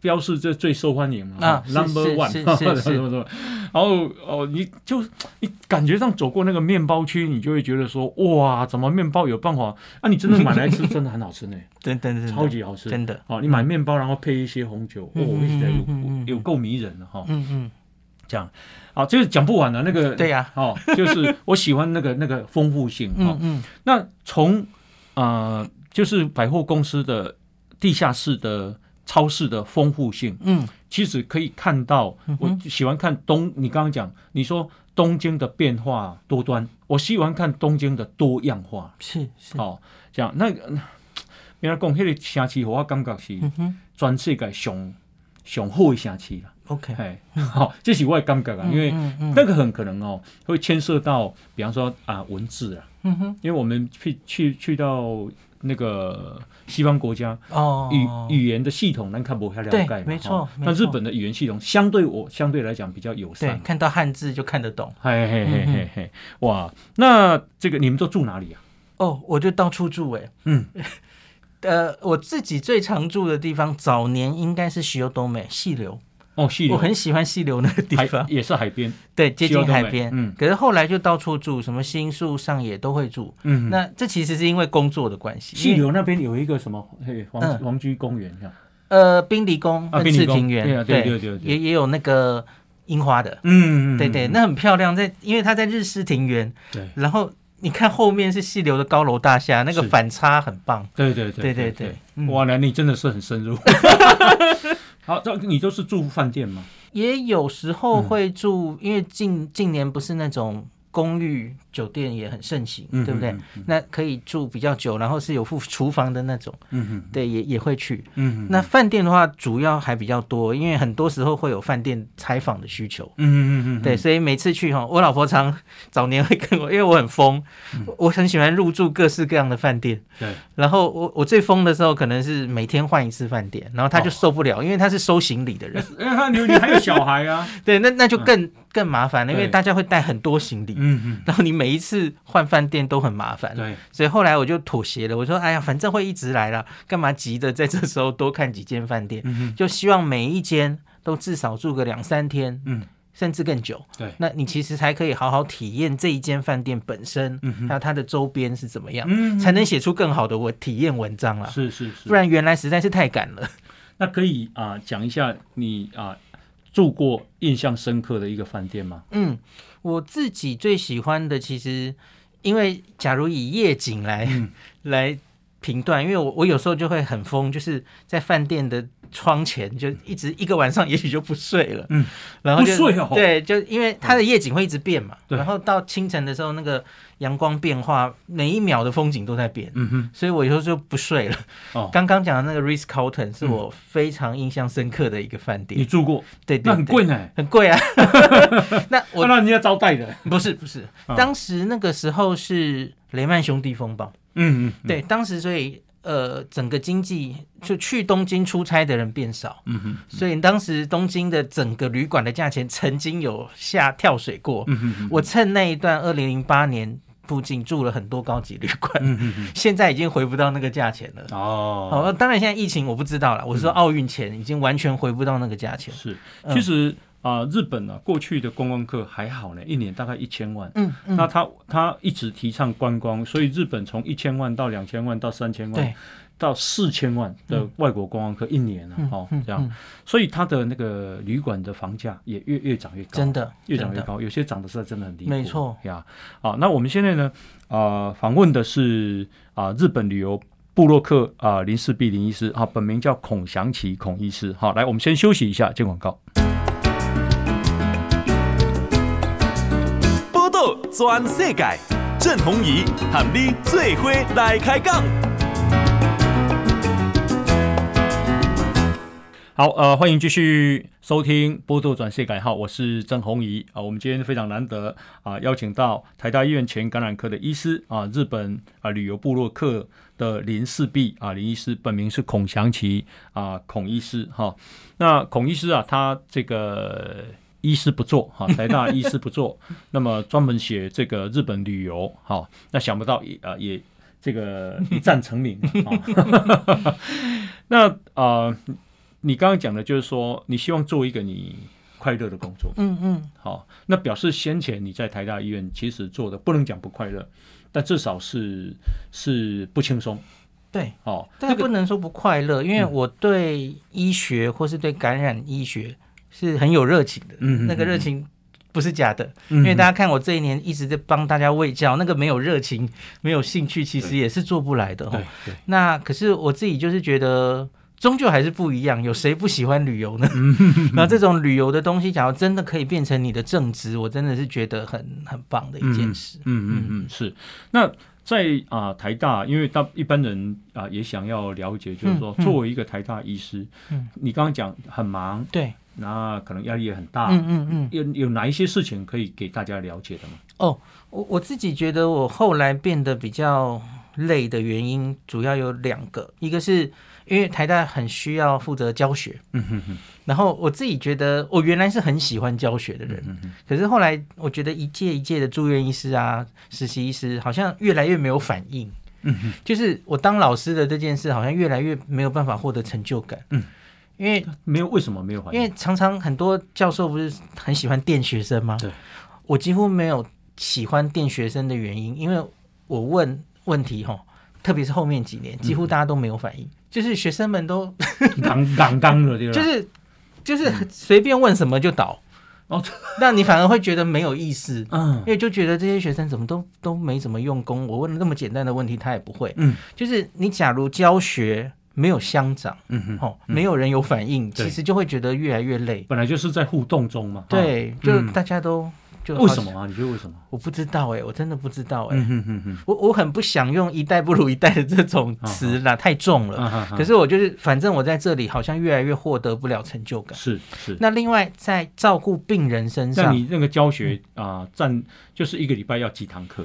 标示这最受欢迎嘛啊，Number One，[laughs] 什么什么，然后哦，你就你感觉上走过那个面包区，你就会觉得说，哇，怎么面包有办法？啊，你真的买来吃，[laughs] 真的很好吃呢，真的。超级好吃，真的。哦，你买面包，然后配一些红酒，哦，有有够迷人的哈。嗯嗯，这样，好，就是讲不完的那个，对呀，哦，就是我喜欢那个那个丰富性，嗯嗯。那从啊，就是百货公司的地下室的。超市的丰富性，嗯，其实可以看到，我喜欢看东。你刚刚讲，你说东京的变化多端，我喜欢看东京的多样化，是是哦，这样那个，原来讲那个城市，我感觉是全世界上上好的城市了。OK，哎，好，这是我的感觉啊，因为那个很可能哦，会牵涉到，比方说啊，文字啊，嗯哼，因为我们去去去到。那个西方国家哦，语语言的系统能看不太了解，没错。那日本的语言系统相对我相对来讲比较友善，看到汉字就看得懂。嘿嘿嘿嘿嘿，哇！那这个你们都住哪里啊？哦，我就到处住哎。嗯，[laughs] 呃，我自己最常住的地方，早年应该是汐留美细流。哦，细流，我很喜欢细流那个地方，也是海边，对，接近海边。嗯，可是后来就到处住，什么新宿上野都会住。嗯，那这其实是因为工作的关系。细流那边有一个什么？嘿，皇皇居公园，呃，滨离宫、恩赐庭园，对对对，也也有那个樱花的。嗯嗯，对对，那很漂亮，在因为它在日式庭园。对，然后你看后面是细流的高楼大厦，那个反差很棒。对对对对对对，哇，那你真的是很深入。[laughs] 好，这你都是住饭店吗？也有时候会住，因为近近年不是那种。公寓酒店也很盛行，对不对？那可以住比较久，然后是有附厨房的那种，嗯对，也也会去。嗯，那饭店的话，主要还比较多，因为很多时候会有饭店采访的需求。嗯嗯嗯，对，所以每次去哈，我老婆常早年会跟我，因为我很疯，我很喜欢入住各式各样的饭店。对，然后我我最疯的时候，可能是每天换一次饭店，然后他就受不了，因为他是收行李的人。因为他你你还有小孩啊？[laughs] 对，那那就更更麻烦了，因为大家会带很多行李。嗯嗯，然后你每一次换饭店都很麻烦，对，所以后来我就妥协了。我说，哎呀，反正会一直来了，干嘛急着在这时候多看几间饭店？嗯哼，就希望每一间都至少住个两三天，嗯，甚至更久。对，那你其实才可以好好体验这一间饭店本身，嗯，还有它的周边是怎么样，嗯，才能写出更好的我体验文章了。是是是，不然原来实在是太赶了。那可以啊，呃，讲一下你啊。住过印象深刻的一个饭店吗？嗯，我自己最喜欢的，其实因为假如以夜景来、嗯、来评断，因为我我有时候就会很疯，就是在饭店的。窗前就一直一个晚上，也许就不睡了。嗯，然后就不睡哦。对，就因为它的夜景会一直变嘛。对。然后到清晨的时候，那个阳光变化，每一秒的风景都在变。嗯哼。所以我有时候就不睡了。哦。刚刚讲的那个 Ritz Carlton 是我非常印象深刻的一个饭店。你住过？对对。那很贵呢。很贵啊。[laughs] 那我那人家招待的。不是不是，当时那个时候是雷曼兄弟风暴。嗯嗯。对，当时所以。呃，整个经济就去东京出差的人变少，嗯哼，所以当时东京的整个旅馆的价钱曾经有下跳水过，嗯哼，我趁那一段二零零八年附近住了很多高级旅馆，嗯哼，现在已经回不到那个价钱了，哦，哦，当然现在疫情我不知道了，我是说奥运前已经完全回不到那个价钱，是，其实。啊，日本啊，过去的观光客还好呢，一年大概一千万。嗯，嗯，那他他一直提倡观光，所以日本从一千万到两千万到三千万，对到四千万的外国观光客一年啊，哦，这样，所以他的那个旅馆的房价也越越涨越高，真的越涨越高，有些涨的是真的很离谱，没错呀。好，那我们现在呢，啊、呃，访问的是啊，日本旅游布洛克啊林氏璧林医师啊，本名叫孔祥奇孔医师。好，来，我们先休息一下，接广告。转世界，郑弘仪喊你最伙来开讲。好，呃，欢迎继续收听《波多转世界》号，我是郑弘仪啊。我们今天非常难得啊，邀请到台大医院前感染科的医师啊，日本啊旅游部落客的林氏璧啊林医师，本名是孔祥奇啊孔医师哈。那孔医师啊，他这个。医师不做哈，[laughs] 台大医师不做，那么专门写这个日本旅游哈，那想不到也啊也这个 [laughs] 一战成名啊。[laughs] 那啊、呃，你刚刚讲的就是说，你希望做一个你快乐的工作。嗯嗯。好，那表示先前你在台大医院其实做的不能讲不快乐，但至少是是不轻松。对，哦，但不能说不快乐，因为我对医学或是对感染医学是很有热情的。嗯，那个热情不是假的，因为大家看我这一年一直在帮大家喂教，那个没有热情、没有兴趣，其实也是做不来的。那可是我自己就是觉得，终究还是不一样。有谁不喜欢旅游呢？那这种旅游的东西，假如真的可以变成你的正职，我真的是觉得很很棒的一件事。嗯嗯嗯，是那。在啊、呃，台大，因为大一般人啊、呃、也想要了解，就是说，作为一个台大医师，嗯，你刚刚讲很忙，对，那可能压力也很大，嗯嗯嗯，有有哪一些事情可以给大家了解的吗？哦，我我自己觉得我后来变得比较累的原因，主要有两个，一个是。因为台大很需要负责教学，嗯哼哼，然后我自己觉得我原来是很喜欢教学的人，嗯哼，可是后来我觉得一届一届的住院医师啊、实习医师好像越来越没有反应，嗯哼，就是我当老师的这件事好像越来越没有办法获得成就感，嗯，因为没有为什么没有反应？因为常常很多教授不是很喜欢电学生吗？对，我几乎没有喜欢电学生的原因，因为我问问题哈，特别是后面几年，几乎大家都没有反应。就是学生们都 [laughs] 刚刚刚了，对吧？就是就是随便问什么就倒，哦，[laughs] 那你反而会觉得没有意思，嗯，因为就觉得这些学生怎么都都没怎么用功，我问了那么简单的问题，他也不会，嗯，就是你假如教学没有乡长，嗯哼，哦，没有人有反应，其实就会觉得越来越累。本来就是在互动中嘛，对，就大家都。为什么啊？你觉得为什么？我不知道哎、欸，我真的不知道哎、我我很不想用“一代不如一代”的这种词啦，太重了。可是我就是，反正我在这里好像越来越获得不了成就感。是是。那另外，在照顾病人身上，那你那个教学啊，占就是一个礼拜要几堂课？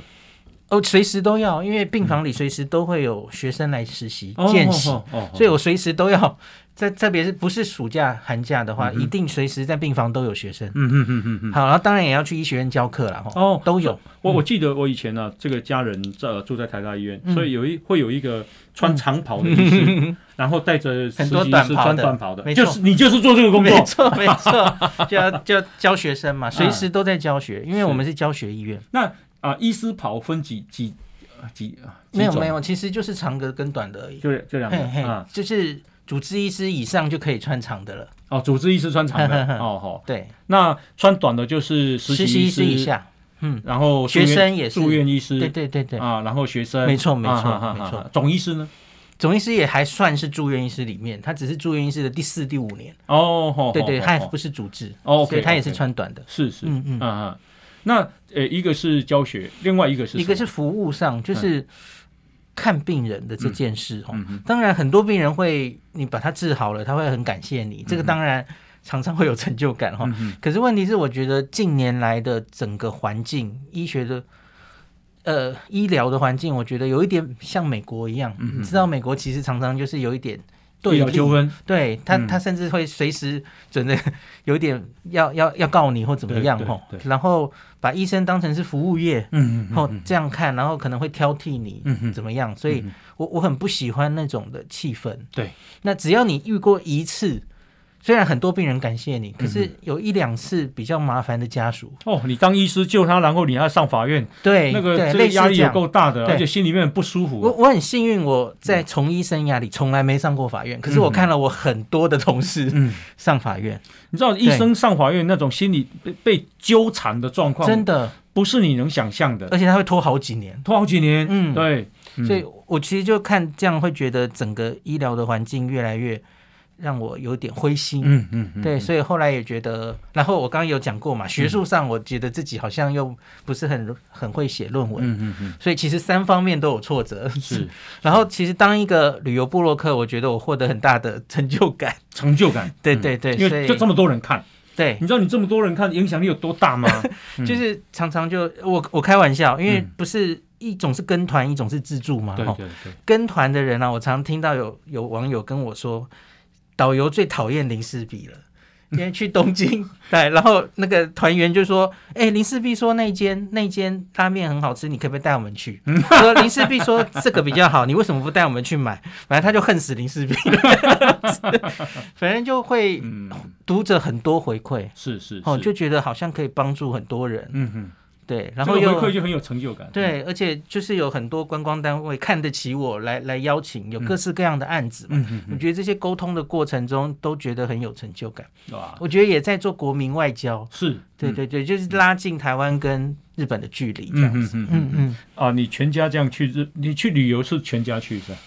哦，随时都要，因为病房里随时都会有学生来实习见习，所以我随时都要。在特别是不是暑假寒假的话，嗯、一定随时在病房都有学生。嗯嗯嗯嗯嗯。好，然后当然也要去医学院教课了。哦，都有。我我记得我以前呢、啊，这个家人在住在台大医院，嗯、所以有一会有一个穿长袍的医师，嗯、然后带着 [laughs] 很多短袍的，短袍的，就是你就是做这个工作，没错没 [laughs] 错，就要就要教学生嘛，随时都在教学，因为我们是教学医院。那啊、呃，医师袍分几几几？没有没有，其实就是长的跟短的而已，就这两个啊，就是。主治医师以上就可以穿长的了。哦，主治医师穿长的。[laughs] 哦，好。对，那穿短的就是实习医师以下。嗯，然后学生也是住院医师。对对对对。啊，然后学生。没错没错没错。总医师呢？总医师也还算是住院医师里面，他只是住院医师的第四、第五年。哦，对对，他也不是主治。哦，所以他也是穿短的。是是嗯嗯嗯。那呃，一个是教学，另外一个是一个是服务上，就是。看病人的这件事哦，当然很多病人会，你把他治好了，他会很感谢你，这个当然常常会有成就感哈。可是问题是，我觉得近年来的整个环境，医学的呃医疗的环境，我觉得有一点像美国一样。你知道美国其实常常就是有一点。对，有纠纷，对他，他甚至会随时准备有点要要要告你或怎么样吼，然后把医生当成是服务业，嗯，嗯后这样看，然后可能会挑剔你，嗯怎么样？所以我我很不喜欢那种的气氛。对，那只要你遇过一次。虽然很多病人感谢你，可是有一两次比较麻烦的家属。哦，你当医师救他，然后你要上法院，对，那个这个压力也够大的，而且心里面不舒服。我我很幸运，我在从医生涯里从来没上过法院，可是我看了我很多的同事上法院，你知道医生上法院那种心理被被纠缠的状况，真的。不是你能想象的，而且他会拖好几年，拖好几年，嗯，对，所以我其实就看这样会觉得整个医疗的环境越来越。让我有点灰心，嗯嗯，嗯对，所以后来也觉得，然后我刚刚有讲过嘛，学术上我觉得自己好像又不是很很会写论文，嗯嗯嗯，所以其实三方面都有挫折，[laughs] 是。然后其实当一个旅游部落客，我觉得我获得很大的成就感，成就感，[laughs] 对对对，因为就这么多人看，对，你知道你这么多人看影响力有多大吗？[laughs] 就是常常就我我开玩笑，因为不是一种是跟团，一种是自助嘛，对对对，跟团的人啊，我常听到有有网友跟我说。导游最讨厌林氏璧了，因为去东京，对，然后那个团员就说：“哎、欸，林氏璧说那间那间拉面很好吃，你可不可以带我们去？”说林氏璧说这个比较好，你为什么不带我们去买？反正他就恨死林氏璧，[laughs] 反正就会读者很多回馈，是是哦，就觉得好像可以帮助很多人，嗯哼。对，然后回馈就很有成就感。对，而且就是有很多观光单位看得起我，来来邀请，有各式各样的案子嘛。嗯，我觉得这些沟通的过程中，都觉得很有成就感。哇，我觉得也在做国民外交。是，对对对，就是拉近台湾跟日本的距离这样子。嗯嗯嗯。啊，你全家这样去日，你去旅游是全家去是吧？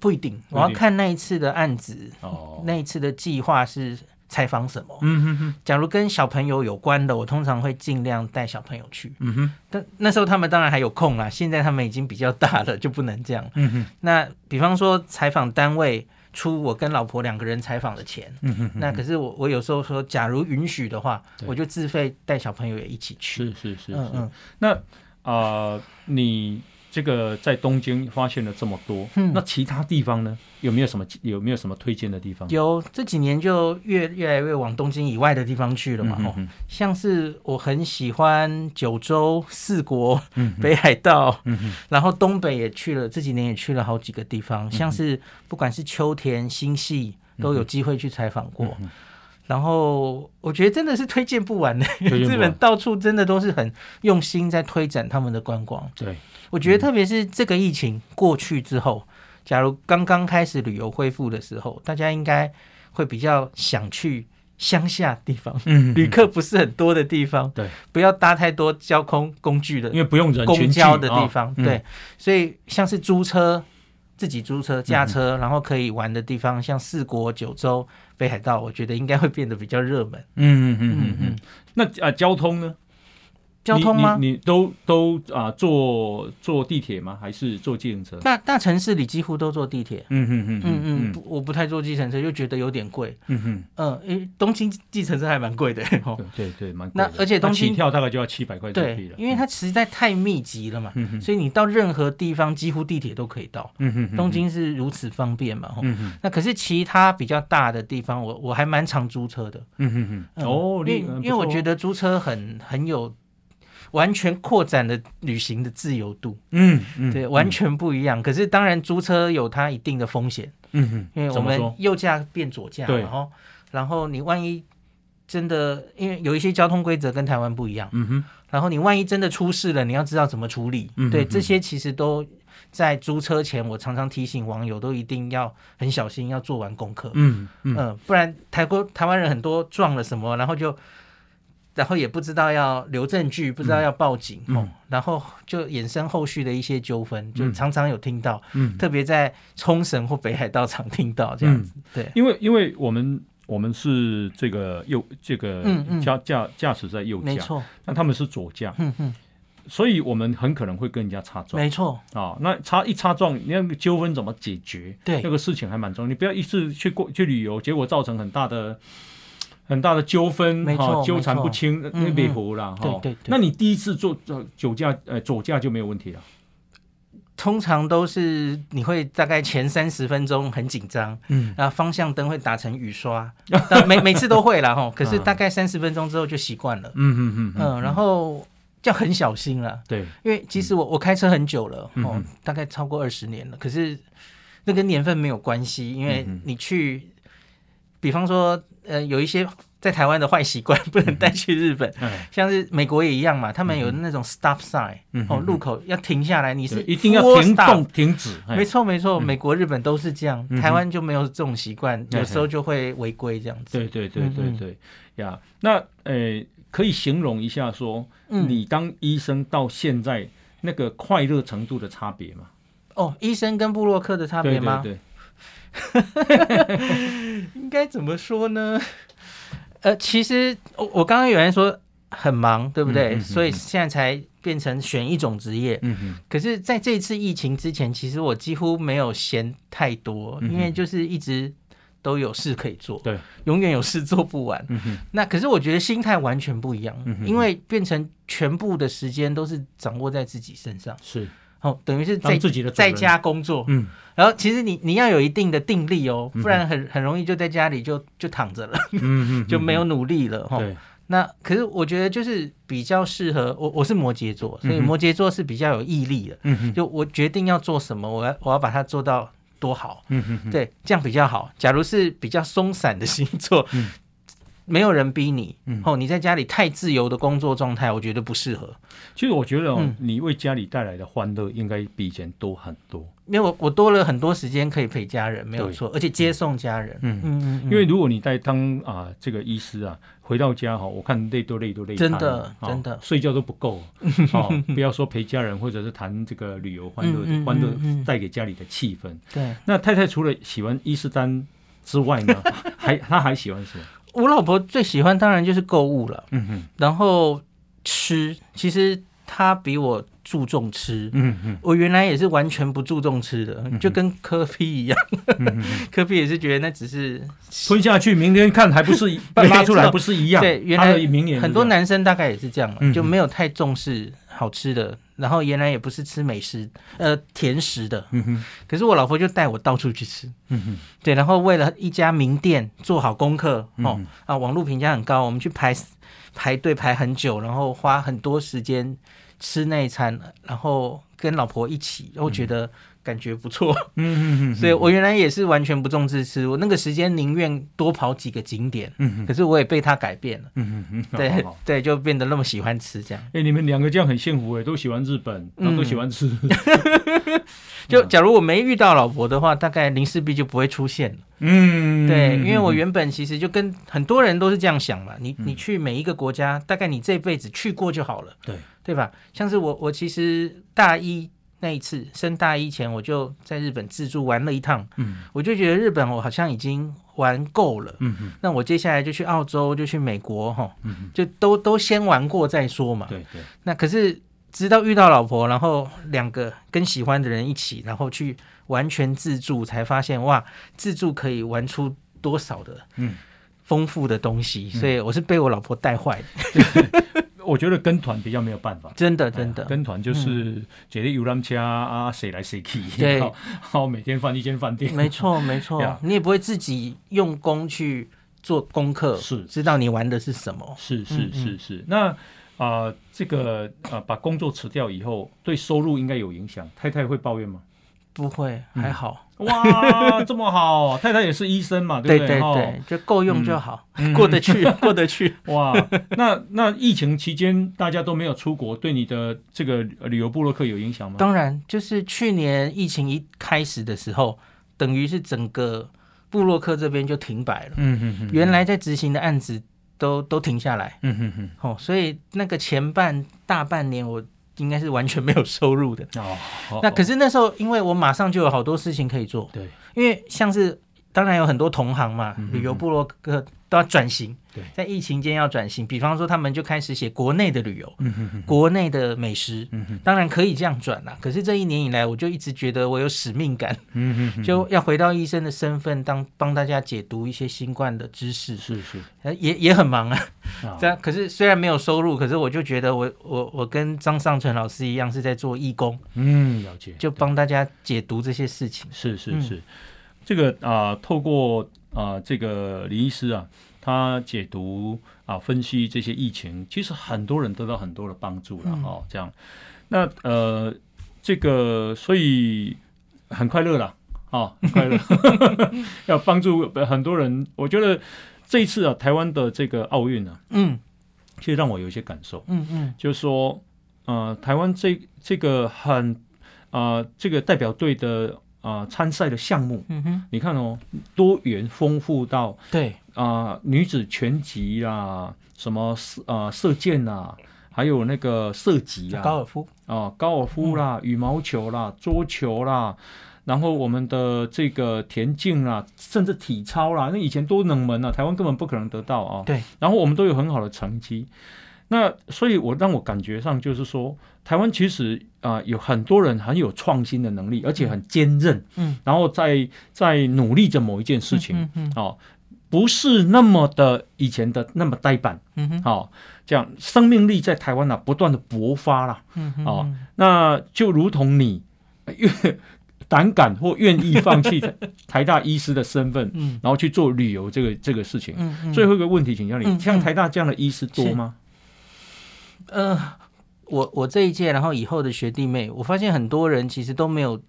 不一定，我要看那一次的案子。哦。那一次的计划是。采访什么？嗯哼哼。假如跟小朋友有关的，我通常会尽量带小朋友去。嗯哼。但那时候他们当然还有空啦，现在他们已经比较大了，就不能这样。嗯哼。那比方说采访单位出我跟老婆两个人采访的钱。嗯哼。那可是我我有时候说，假如允许的话，我就自费带小朋友也一起去。是是是是。嗯嗯。那啊、呃，你。这个在东京发现了这么多，嗯，那其他地方呢？有没有什么有没有什么推荐的地方？有，这几年就越越来越往东京以外的地方去了嘛。像是我很喜欢九州、四国、嗯、北海道，嗯，然后东北也去了，这几年也去了好几个地方，嗯、像是不管是秋田、新潟，都有机会去采访过。嗯、然后我觉得真的是推荐不完的，日本到处真的都是很用心在推展他们的观光。对。我觉得，特别是这个疫情过去之后，假如刚刚开始旅游恢复的时候，大家应该会比较想去乡下地方，嗯，旅客不是很多的地方，对，不要搭太多交通工具的，因为不用人公交的地方，对，所以像是租车、自己租车、驾车，然后可以玩的地方，像四国、九州、北海道，我觉得应该会变得比较热门。嗯嗯嗯嗯嗯。那啊，交通呢？交通吗？你，你都都啊坐坐地铁吗？还是坐计程车？大大城市里几乎都坐地铁。嗯嗯嗯嗯嗯，我不太坐计程车，又觉得有点贵。嗯哼嗯，因为东京计程车还蛮贵的。对对，蛮贵。那而且东京起跳大概就要七百块钱。对，因为它实在太密集了嘛。所以你到任何地方几乎地铁都可以到。嗯哼。东京是如此方便嘛。嗯，那可是其他比较大的地方，我我还蛮常租车的。嗯哼哼。哦，因为因为我觉得租车很很有。完全扩展了旅行的自由度，嗯，嗯对，完全不一样。嗯、可是当然租车有它一定的风险，嗯哼，因为我们右驾变左驾，然后然后你万一真的，因为有一些交通规则跟台湾不一样，嗯哼，然后你万一真的出事了，你要知道怎么处理，嗯、对，这些其实都在租车前，我常常提醒网友都一定要很小心，要做完功课，嗯嗯、呃，不然台国台湾人很多撞了什么，然后就。然后也不知道要留证据，不知道要报警，嗯。嗯、然后就衍生后续的一些纠纷，就常常有听到，嗯、特别在冲绳或北海道常听到这样子。嗯、对，因为因为我们我们是这个右这个驾驾驾驶在右驾，没错，但他们是左驾，嗯嗯，所以我们很可能会跟人家擦撞，没错。啊，那擦一擦撞，那个纠纷怎么解决？对，那个事情还蛮重要，你不要一次去过去旅游，结果造成很大的。很大的纠纷哈，纠缠不清，那别胡了哈。对对。那你第一次做酒驾呃左驾就没有问题了？通常都是你会大概前三十分钟很紧张，嗯，然后方向灯会打成雨刷，[laughs] 但每每次都会啦哈。可是大概三十分钟之后就习惯了，嗯嗯嗯嗯，然后就很小心了。对，因为其实我我开车很久了哦，大概超过二十年了。可是那跟年份没有关系，因为你去。比方说，呃，有一些在台湾的坏习惯不能带去日本，嗯、像是美国也一样嘛，他们有那种 stop sign，、嗯、哦，路口要停下来，你是一定要停动停止。没错没错，美国日本都是这样，嗯、台湾就没有这种习惯，嗯、有时候就会违规这样子。对对对对对，呀、嗯，那呃，可以形容一下说，你当医生到现在那个快乐程度的差别吗？哦，医生跟布洛克的差别吗？对，对，对。[laughs] 应该怎么说呢？呃，其实我我刚刚有人说很忙，对不对？嗯嗯嗯、所以现在才变成选一种职业。嗯哼、可是在这一次疫情之前，其实我几乎没有闲太多，因为就是一直都有事可以做。对，永远有事做不完。嗯、哼那可是我觉得心态完全不一样，嗯、因为变成全部的时间都是掌握在自己身上。是。哦，等于是在自己的在家工作，嗯，然后其实你你要有一定的定力哦，不然很很容易就在家里就就躺着了，嗯 [laughs] 就没有努力了哈。那可是我觉得就是比较适合我，我是摩羯座，所以摩羯座是比较有毅力的，嗯就我决定要做什么，我要我要把它做到多好，嗯对，这样比较好。假如是比较松散的星座，嗯。没有人逼你，哦，你在家里太自由的工作状态，我觉得不适合。其实我觉得，你为家里带来的欢乐应该比以前多很多。因为我我多了很多时间可以陪家人，没有错，而且接送家人。嗯嗯，因为如果你在当啊这个医师啊，回到家哈，我看累都累都累，真的真的睡觉都不够。[laughs] 不要说陪家人，或者是谈这个旅游欢乐欢乐带给家里的气氛。对，那太太除了喜欢伊斯丹之外呢，[laughs] 还她还喜欢什么？我老婆最喜欢当然就是购物了，嗯哼，然后吃，其实她比我注重吃，嗯哼，我原来也是完全不注重吃的，就跟科比一样，科比也是觉得那只是吞下去，明天看还不是 [laughs] 拉出来不是一样？对，原来很多男生大概也是这样，就没有太重视好吃的。然后原来也不是吃美食，呃，甜食的。嗯哼。可是我老婆就带我到处去吃。嗯哼。对，然后为了一家名店做好功课，哦，嗯、啊，网络评价很高，我们去排排队排很久，然后花很多时间吃那一餐，然后跟老婆一起，然后觉得。感觉不错，嗯嗯嗯，所以我原来也是完全不重视吃，我那个时间宁愿多跑几个景点，可是我也被他改变了，嗯嗯嗯，对对，就变得那么喜欢吃这样。哎，你们两个这样很幸福哎，都喜欢日本，都喜欢吃。[laughs] 就假如我没遇到老婆的话，大概林氏璧就不会出现了。嗯，对，因为我原本其实就跟很多人都是这样想嘛，你你去每一个国家，大概你这辈子去过就好了，对对吧？像是我我其实大一。那一次升大一前，我就在日本自助玩了一趟，嗯，我就觉得日本我好像已经玩够了，嗯，那我接下来就去澳洲，就去美国，哈，嗯，就都都先玩过再说嘛，对对。那可是直到遇到老婆，然后两个跟喜欢的人一起，然后去完全自助，才发现哇，自助可以玩出多少的嗯。丰富的东西，嗯、所以我是被我老婆带坏的。[laughs] 我觉得跟团比较没有办法，真的真的。跟团就是觉得游览车啊，谁来谁去，对，好每天换一间饭店，没错 [laughs] 没错，你也不会自己用功去做功课，是知道你玩的是什么，是是是是。那啊，这个啊，把工作辞掉以后，对收入应该有影响，太太会抱怨吗？不会，还好。哇，[laughs] 这么好，太太也是医生嘛，对不对？对对对，就够用就好，[laughs] 过得去，[laughs] 过得去。哇，那那疫情期间大家都没有出国，对你的这个旅游部落客有影响吗？当然，就是去年疫情一开始的时候，等于是整个部落客这边就停摆了。嗯嗯嗯，原来在执行的案子都都停下来。嗯嗯嗯。哦，所以那个前半大半年我。应该是完全没有收入的哦。那可是那时候，因为我马上就有好多事情可以做。对，因为像是当然有很多同行嘛，旅游部落客都要转型。对，在疫情间要转型，比方说他们就开始写国内的旅游，嗯哼哼，国内的美食，嗯哼，当然可以这样转啦。可是这一年以来，我就一直觉得我有使命感，嗯哼哼，就要回到医生的身份，当帮大家解读一些新冠的知识，是是，也也很忙啊。[laughs] 这样，可是虽然没有收入，可是我就觉得我我我跟张尚存老师一样是在做义工，嗯，了解，就帮大家解读这些事情。是是是，这个啊、呃，透过啊、呃、这个林医师啊。他解读啊，分析这些疫情，其实很多人得到很多的帮助了哦。这样，那呃，这个所以很快乐了啊，[laughs] 很快乐，[laughs] 要帮助很多人。我觉得这一次啊，台湾的这个奥运啊，嗯，其实让我有一些感受，嗯嗯，就是说，呃，台湾这这个很啊、呃，这个代表队的。啊，参赛的项目，嗯哼，你看哦，多元丰富到对啊、呃，女子拳击啦，什么射啊、呃、射箭啦，还有那个射击啊，高尔夫。啊、呃，高尔夫啦，羽毛球啦，桌球啦，然后我们的这个田径啦，甚至体操啦，那以前多冷门啊，台湾根本不可能得到啊。对，然后我们都有很好的成绩。那所以，我让我感觉上就是说，台湾其实啊、呃，有很多人很有创新的能力，而且很坚韧，嗯，然后在在努力着某一件事情，嗯，嗯，嗯。哦，不是那么的以前的那么呆板，嗯哼，好，这样生命力在台湾呢、啊、不断的勃发啦，嗯哼，哦，那就如同你 [laughs] 愿胆敢或愿意放弃 [laughs] 台大医师的身份，嗯，然后去做旅游这个这个事情，嗯嗯，最后一个问题请教你，嗯、像台大这样的医师多吗？呃，我我这一届，然后以后的学弟妹，我发现很多人其实都没有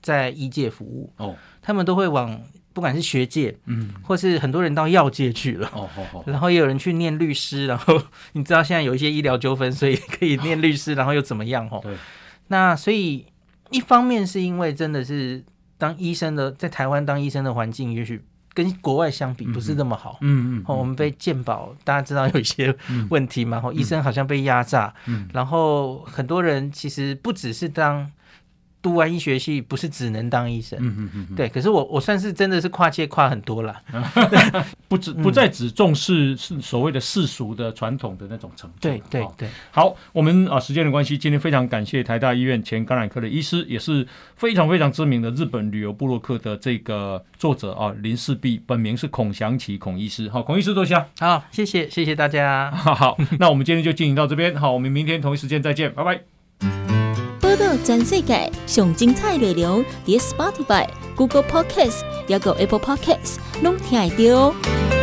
在医界服务，哦，他们都会往。不管是学界，嗯，或是很多人到药界去了，哦，然后也有人去念律师，然后你知道现在有一些医疗纠纷，所以可以念律师，然后又怎么样？哦，对。那所以一方面是因为真的是当医生的，在台湾当医生的环境，也许跟国外相比不是那么好，嗯嗯。哦，我们被鉴保，大家知道有一些问题嘛，然后医生好像被压榨，嗯，然后很多人其实不只是当。读完医学系不是只能当医生，嗯嗯嗯，对。可是我我算是真的是跨界跨很多了，[laughs] 不只不再只重视是所谓的世俗的传统的那种程度。对对对。好，我们啊时间的关系，今天非常感谢台大医院前感染科的医师，也是非常非常知名的日本旅游部落客的这个作者啊林世璧，本名是孔祥奇孔医师。好，孔医师坐下。好，谢谢谢谢大家。[laughs] 好，那我们今天就进行到这边。好，我们明天同一时间再见，拜拜。报道全世界上精彩内容，伫 Spotify、Google Podcasts，还有 Apple Podcasts，拢听得到。